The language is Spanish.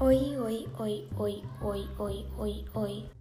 Hoy, hoy, hoy, hoy, hoy, hoy, hoy, hoy.